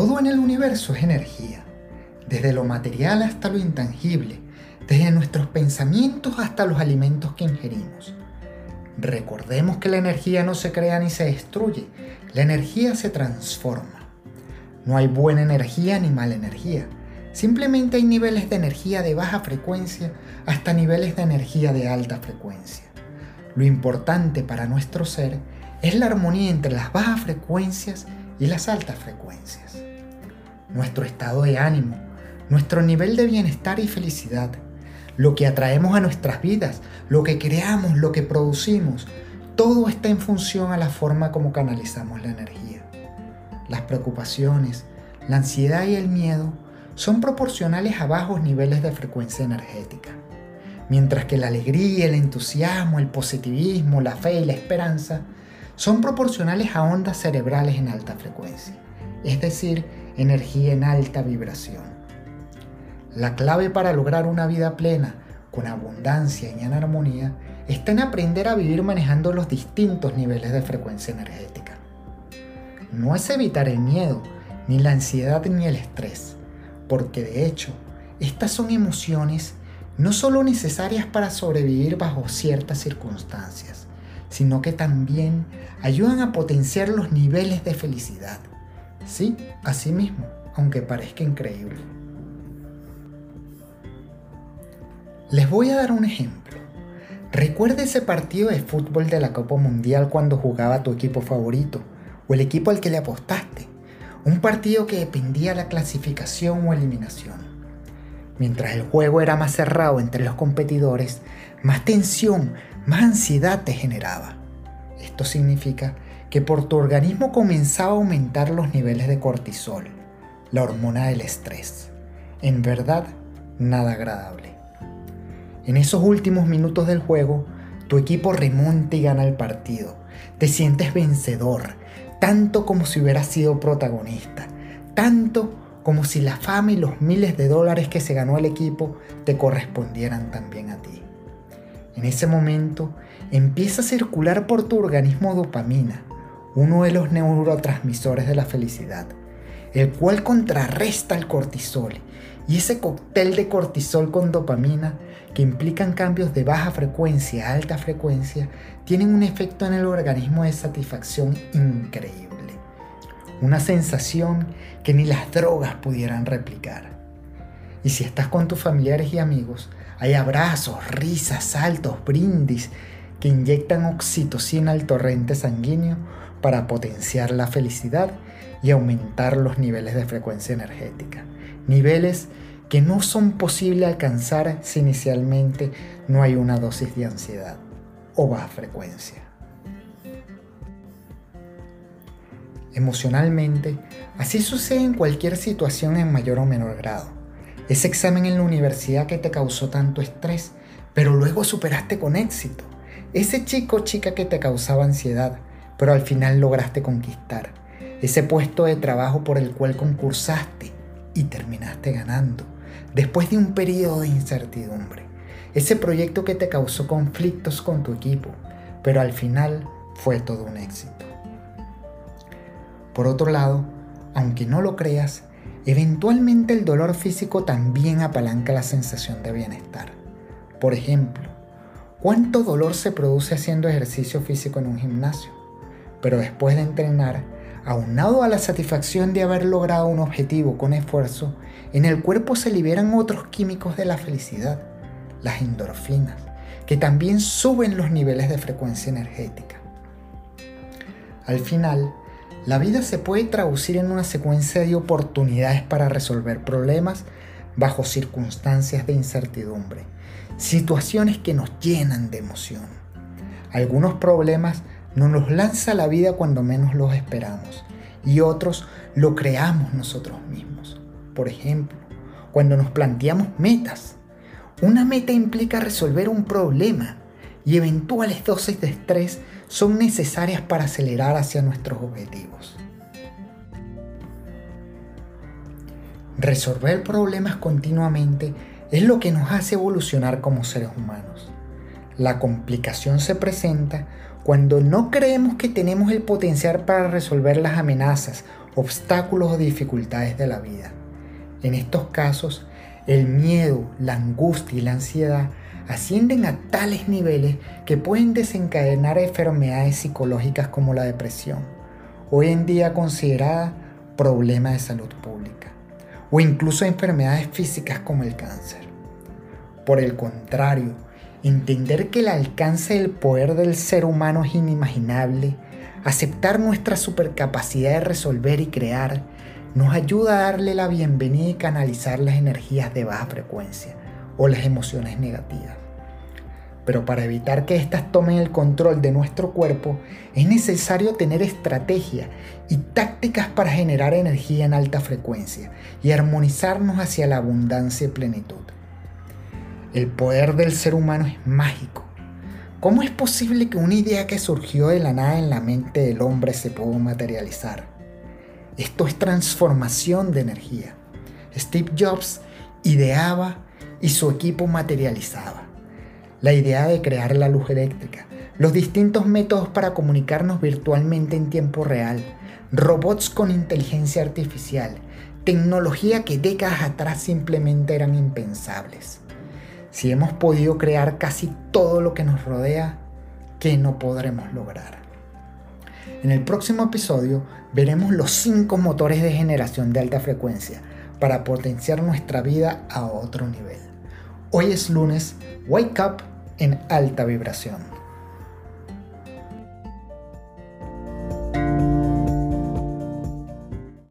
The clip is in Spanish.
Todo en el universo es energía, desde lo material hasta lo intangible, desde nuestros pensamientos hasta los alimentos que ingerimos. Recordemos que la energía no se crea ni se destruye, la energía se transforma. No hay buena energía ni mala energía, simplemente hay niveles de energía de baja frecuencia hasta niveles de energía de alta frecuencia. Lo importante para nuestro ser es la armonía entre las bajas frecuencias y las altas frecuencias. Nuestro estado de ánimo, nuestro nivel de bienestar y felicidad, lo que atraemos a nuestras vidas, lo que creamos, lo que producimos, todo está en función a la forma como canalizamos la energía. Las preocupaciones, la ansiedad y el miedo son proporcionales a bajos niveles de frecuencia energética mientras que la alegría, el entusiasmo, el positivismo, la fe y la esperanza son proporcionales a ondas cerebrales en alta frecuencia, es decir, energía en alta vibración. La clave para lograr una vida plena, con abundancia y en armonía, está en aprender a vivir manejando los distintos niveles de frecuencia energética. No es evitar el miedo, ni la ansiedad ni el estrés, porque de hecho, estas son emociones no solo necesarias para sobrevivir bajo ciertas circunstancias, sino que también ayudan a potenciar los niveles de felicidad. Sí, así mismo, aunque parezca increíble. Les voy a dar un ejemplo. Recuerda ese partido de fútbol de la Copa Mundial cuando jugaba tu equipo favorito o el equipo al que le apostaste. Un partido que dependía de la clasificación o eliminación. Mientras el juego era más cerrado entre los competidores, más tensión, más ansiedad te generaba. Esto significa que por tu organismo comenzaba a aumentar los niveles de cortisol, la hormona del estrés. En verdad, nada agradable. En esos últimos minutos del juego, tu equipo remonta y gana el partido. Te sientes vencedor, tanto como si hubieras sido protagonista, tanto como si la fama y los miles de dólares que se ganó el equipo te correspondieran también a ti. En ese momento empieza a circular por tu organismo dopamina, uno de los neurotransmisores de la felicidad, el cual contrarresta el cortisol y ese cóctel de cortisol con dopamina que implican cambios de baja frecuencia a alta frecuencia tienen un efecto en el organismo de satisfacción increíble una sensación que ni las drogas pudieran replicar. Y si estás con tus familiares y amigos, hay abrazos, risas, saltos, brindis que inyectan oxitocina al torrente sanguíneo para potenciar la felicidad y aumentar los niveles de frecuencia energética. Niveles que no son posibles alcanzar si inicialmente no hay una dosis de ansiedad o baja frecuencia. emocionalmente, así sucede en cualquier situación en mayor o menor grado. Ese examen en la universidad que te causó tanto estrés, pero luego superaste con éxito. Ese chico o chica que te causaba ansiedad, pero al final lograste conquistar. Ese puesto de trabajo por el cual concursaste y terminaste ganando, después de un periodo de incertidumbre. Ese proyecto que te causó conflictos con tu equipo, pero al final fue todo un éxito. Por otro lado, aunque no lo creas, eventualmente el dolor físico también apalanca la sensación de bienestar. Por ejemplo, ¿cuánto dolor se produce haciendo ejercicio físico en un gimnasio? Pero después de entrenar, aunado a la satisfacción de haber logrado un objetivo con esfuerzo, en el cuerpo se liberan otros químicos de la felicidad, las endorfinas, que también suben los niveles de frecuencia energética. Al final, la vida se puede traducir en una secuencia de oportunidades para resolver problemas bajo circunstancias de incertidumbre, situaciones que nos llenan de emoción. Algunos problemas nos los lanza la vida cuando menos los esperamos y otros lo creamos nosotros mismos. Por ejemplo, cuando nos planteamos metas. Una meta implica resolver un problema y eventuales dosis de estrés son necesarias para acelerar hacia nuestros objetivos. Resolver problemas continuamente es lo que nos hace evolucionar como seres humanos. La complicación se presenta cuando no creemos que tenemos el potencial para resolver las amenazas obstáculos o dificultades de la vida. En estos casos, el miedo, la angustia y la ansiedad ascienden a tales niveles que pueden desencadenar enfermedades psicológicas como la depresión, hoy en día considerada problema de salud pública, o incluso enfermedades físicas como el cáncer. Por el contrario, entender que el alcance del poder del ser humano es inimaginable, aceptar nuestra supercapacidad de resolver y crear, nos ayuda a darle la bienvenida y canalizar las energías de baja frecuencia o las emociones negativas. Pero para evitar que éstas tomen el control de nuestro cuerpo, es necesario tener estrategia y tácticas para generar energía en alta frecuencia y armonizarnos hacia la abundancia y plenitud. El poder del ser humano es mágico. ¿Cómo es posible que una idea que surgió de la nada en la mente del hombre se pueda materializar? Esto es transformación de energía. Steve Jobs ideaba y su equipo materializaba la idea de crear la luz eléctrica, los distintos métodos para comunicarnos virtualmente en tiempo real, robots con inteligencia artificial, tecnología que décadas atrás simplemente eran impensables. Si hemos podido crear casi todo lo que nos rodea, ¿qué no podremos lograr? En el próximo episodio veremos los cinco motores de generación de alta frecuencia para potenciar nuestra vida a otro nivel. Hoy es lunes, wake up en alta vibración.